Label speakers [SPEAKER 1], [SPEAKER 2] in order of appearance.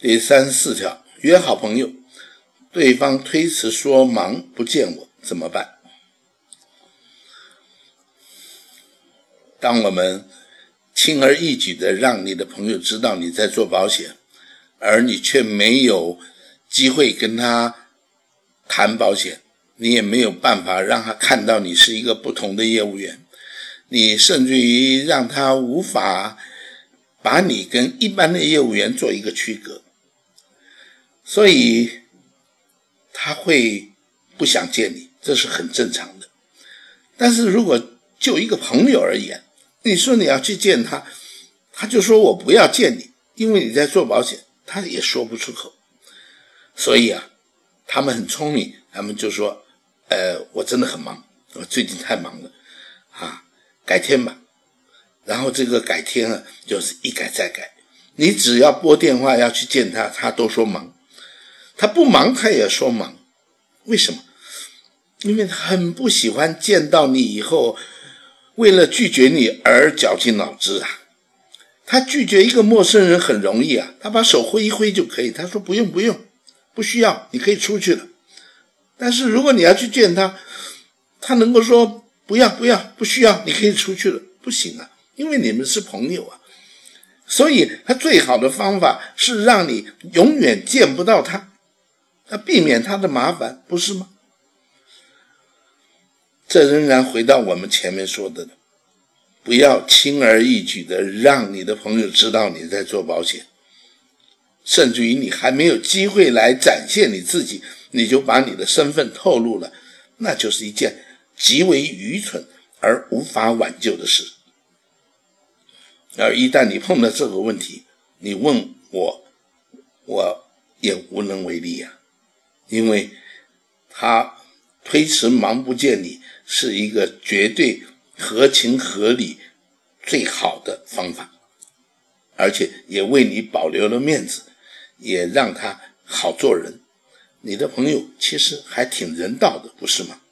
[SPEAKER 1] 第三十四条，约好朋友，对方推辞说忙不见我怎么办？当我们轻而易举的让你的朋友知道你在做保险，而你却没有机会跟他谈保险，你也没有办法让他看到你是一个不同的业务员，你甚至于让他无法把你跟一般的业务员做一个区隔，所以他会不想见你，这是很正常的。但是如果就一个朋友而言，你说你要去见他，他就说我不要见你，因为你在做保险，他也说不出口。所以啊，他们很聪明，他们就说，呃，我真的很忙，我最近太忙了，啊，改天吧。然后这个改天啊，就是一改再改。你只要拨电话要去见他，他都说忙；他不忙，他也说忙。为什么？因为他很不喜欢见到你以后。为了拒绝你而绞尽脑汁啊！他拒绝一个陌生人很容易啊，他把手挥一挥就可以。他说不用不用，不需要，你可以出去了。但是如果你要去见他，他能够说不要不要，不需要，你可以出去了，不行啊，因为你们是朋友啊。所以他最好的方法是让你永远见不到他，他避免他的麻烦，不是吗？这仍然回到我们前面说的，不要轻而易举的让你的朋友知道你在做保险，甚至于你还没有机会来展现你自己，你就把你的身份透露了，那就是一件极为愚蠢而无法挽救的事。而一旦你碰到这个问题，你问我，我也无能为力呀，因为他推迟忙不见你。是一个绝对合情合理、最好的方法，而且也为你保留了面子，也让他好做人。你的朋友其实还挺人道的，不是吗？